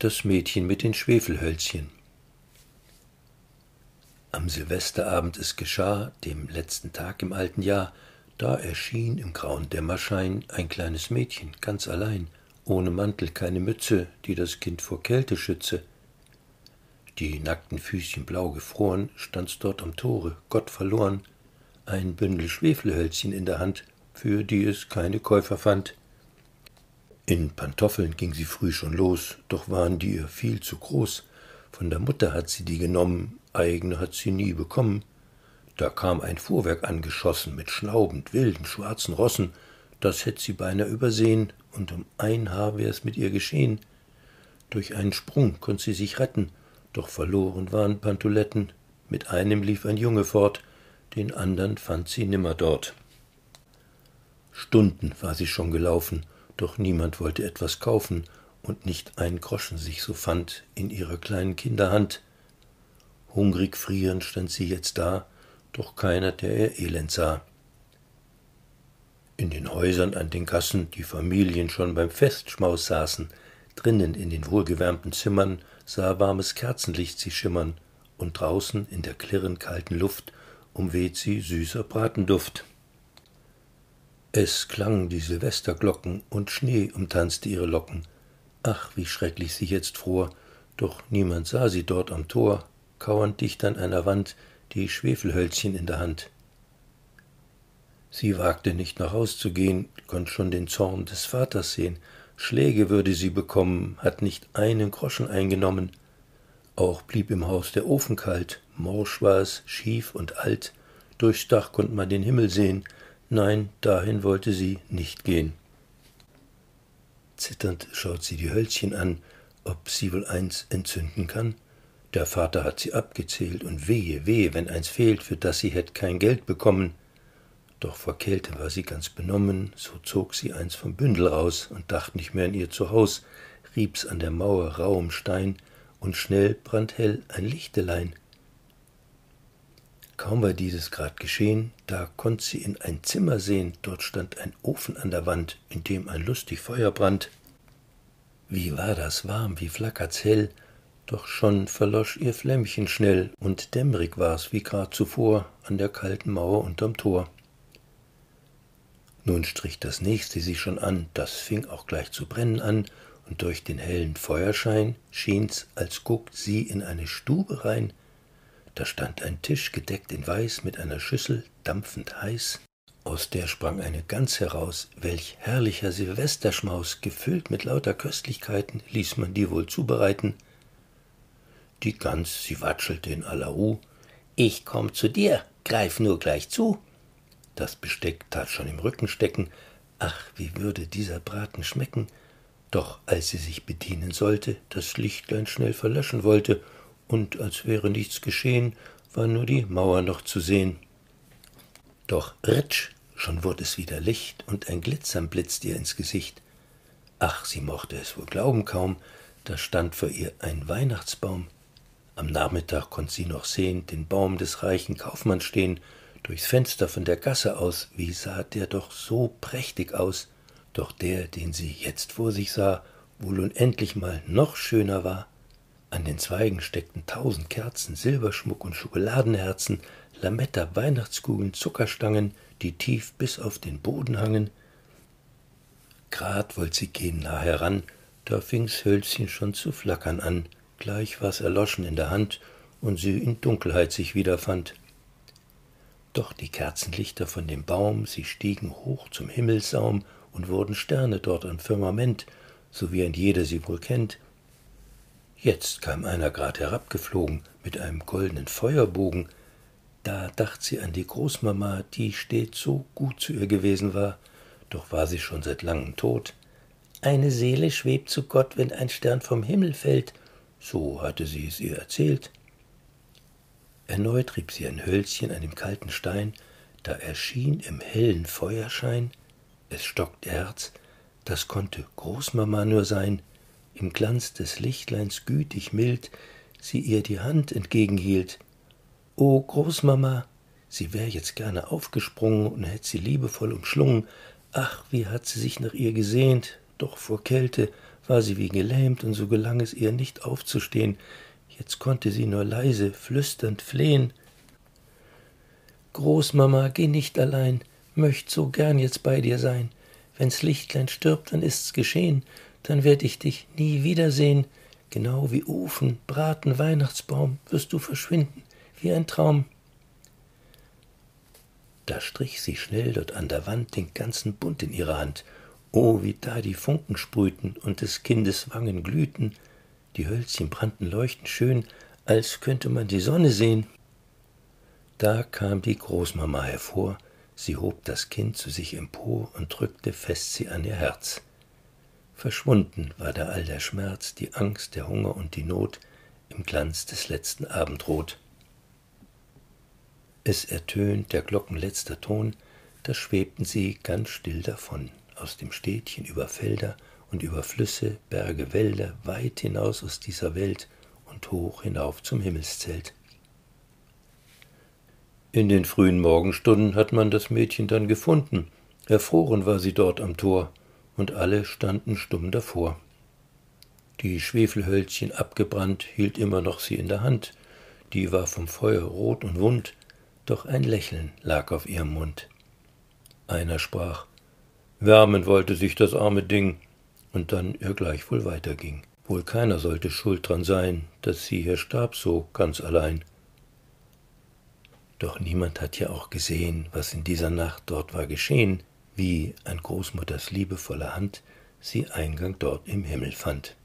Das Mädchen mit den Schwefelhölzchen. Am Silvesterabend es geschah, dem letzten Tag im alten Jahr, da erschien im grauen Dämmerschein ein kleines Mädchen, ganz allein, ohne Mantel, keine Mütze, die das Kind vor Kälte schütze. Die nackten Füßchen blau gefroren, stand's dort am Tore, Gott verloren, ein Bündel Schwefelhölzchen in der Hand, für die es keine Käufer fand. In Pantoffeln ging sie früh schon los, doch waren die ihr viel zu groß. Von der Mutter hat sie die genommen, eigene hat sie nie bekommen. Da kam ein Fuhrwerk angeschossen mit schnaubend wilden schwarzen Rossen, das hätt sie beinahe übersehen, und um ein Haar wär's mit ihr geschehen. Durch einen Sprung konnt sie sich retten, doch verloren waren Pantoletten. Mit einem lief ein Junge fort, den andern fand sie nimmer dort. Stunden war sie schon gelaufen, doch niemand wollte etwas kaufen, und nicht ein Groschen sich so fand in ihrer kleinen Kinderhand. Hungrig frierend stand sie jetzt da, doch keiner, der ihr Elend sah. In den Häusern an den Gassen die Familien schon beim Festschmaus saßen, drinnen in den wohlgewärmten Zimmern sah warmes Kerzenlicht sie schimmern, und draußen in der klirrend kalten Luft umweht sie süßer Bratenduft. Es klangen die Silvesterglocken und Schnee umtanzte ihre Locken. Ach, wie schrecklich sie jetzt fror, doch niemand sah sie dort am Tor, kauernd dicht an einer Wand, die Schwefelhölzchen in der Hand. Sie wagte nicht nach Haus zu gehen, konnt schon den Zorn des Vaters sehen, Schläge würde sie bekommen, hat nicht einen Groschen eingenommen. Auch blieb im Haus der Ofen kalt, morsch war es, schief und alt, durchs Dach konnt man den Himmel sehen, Nein, dahin wollte sie nicht gehen. Zitternd schaut sie die Hölzchen an, ob sie wohl eins entzünden kann. Der Vater hat sie abgezählt, und wehe, wehe, wenn eins fehlt, für das sie hätt kein Geld bekommen. Doch vor Kälte war sie ganz benommen, so zog sie eins vom Bündel raus und dacht nicht mehr an ihr Zuhaus, rieb's an der Mauer rauem Stein, und schnell brandhell ein Lichtelein. Kaum war dieses grad geschehen, da konnt sie in ein Zimmer sehen, dort stand ein Ofen an der Wand, in dem ein lustig Feuer brannt. Wie war das warm, wie flackert's hell, doch schon verlosch ihr Flämmchen schnell, und dämmerig war's wie grad zuvor an der kalten Mauer unterm Tor. Nun strich das nächste sich schon an, das fing auch gleich zu brennen an, und durch den hellen Feuerschein schien's, als guckt sie in eine Stube rein, da stand ein Tisch gedeckt in Weiß mit einer Schüssel dampfend heiß, aus der sprang eine Gans heraus, welch herrlicher Silvesterschmaus, gefüllt mit lauter Köstlichkeiten, ließ man die wohl zubereiten. Die Gans, sie watschelte in aller Ruh, ich komm zu dir, greif nur gleich zu. Das Besteck tat schon im Rücken stecken, ach, wie würde dieser Braten schmecken, doch als sie sich bedienen sollte, das Lichtlein schnell verlöschen wollte und als wäre nichts geschehen, war nur die Mauer noch zu sehen. Doch ritsch, schon wurde es wieder Licht, und ein Glitzern blitzt ihr ins Gesicht. Ach, sie mochte es wohl glauben kaum, da stand vor ihr ein Weihnachtsbaum. Am Nachmittag konnt sie noch sehen den Baum des reichen Kaufmanns stehen, durchs Fenster von der Gasse aus, wie sah der doch so prächtig aus, doch der, den sie jetzt vor sich sah, wohl unendlich mal noch schöner war. An den Zweigen steckten tausend Kerzen, Silberschmuck und Schokoladenherzen, Lametta, Weihnachtskugeln, Zuckerstangen, die tief bis auf den Boden hangen. Grad wollt sie gehen nah heran, da fing's Hölzchen schon zu flackern an, gleich war's erloschen in der Hand und sie in Dunkelheit sich wiederfand. Doch die Kerzenlichter von dem Baum, sie stiegen hoch zum Himmelssaum und wurden Sterne dort am Firmament, so wie ein jeder sie wohl kennt, Jetzt kam einer grad herabgeflogen mit einem goldenen Feuerbogen. Da dacht sie an die Großmama, die stets so gut zu ihr gewesen war, doch war sie schon seit langem tot. Eine Seele schwebt zu Gott, wenn ein Stern vom Himmel fällt, so hatte sie es ihr erzählt. Erneut rieb sie ein Hölzchen an dem kalten Stein, da erschien im hellen Feuerschein, es stockte Herz, das konnte Großmama nur sein, im Glanz des Lichtleins gütig mild sie ihr die Hand entgegenhielt. O Großmama, sie wär jetzt gerne aufgesprungen und hätt sie liebevoll umschlungen. Ach, wie hat sie sich nach ihr gesehnt, doch vor Kälte war sie wie gelähmt, und so gelang es ihr nicht aufzustehen. Jetzt konnte sie nur leise, flüsternd flehen. Großmama, geh nicht allein, möcht so gern jetzt bei dir sein. Wenn's Lichtlein stirbt, dann ist's geschehen, dann werd ich dich nie wiedersehen. Genau wie Ofen, Braten, Weihnachtsbaum wirst du verschwinden, wie ein Traum. Da strich sie schnell dort an der Wand den ganzen Bund in ihre Hand. Oh, wie da die Funken sprühten und des Kindes Wangen glühten, die Hölzchen brannten leuchtend schön, als könnte man die Sonne sehen. Da kam die Großmama hervor, sie hob das Kind zu sich empor und drückte fest sie an ihr Herz. Verschwunden war da all der Schmerz, die Angst, der Hunger und die Not im Glanz des letzten Abendrot. Es ertönt der Glocken letzter Ton, da schwebten sie ganz still davon, aus dem Städtchen über Felder und über Flüsse, Berge, Wälder, weit hinaus aus dieser Welt und hoch hinauf zum Himmelszelt. In den frühen Morgenstunden hat man das Mädchen dann gefunden. Erfroren war sie dort am Tor, und alle standen stumm davor. Die Schwefelhölzchen abgebrannt hielt immer noch sie in der Hand, die war vom Feuer rot und wund, doch ein Lächeln lag auf ihrem Mund. Einer sprach, wärmen wollte sich das arme Ding, und dann ihr gleichwohl weiterging. Wohl keiner sollte schuld dran sein, dass sie hier starb so ganz allein. Doch niemand hat ja auch gesehen, was in dieser Nacht dort war geschehen, wie an Großmutters liebevoller Hand sie Eingang dort im Himmel fand.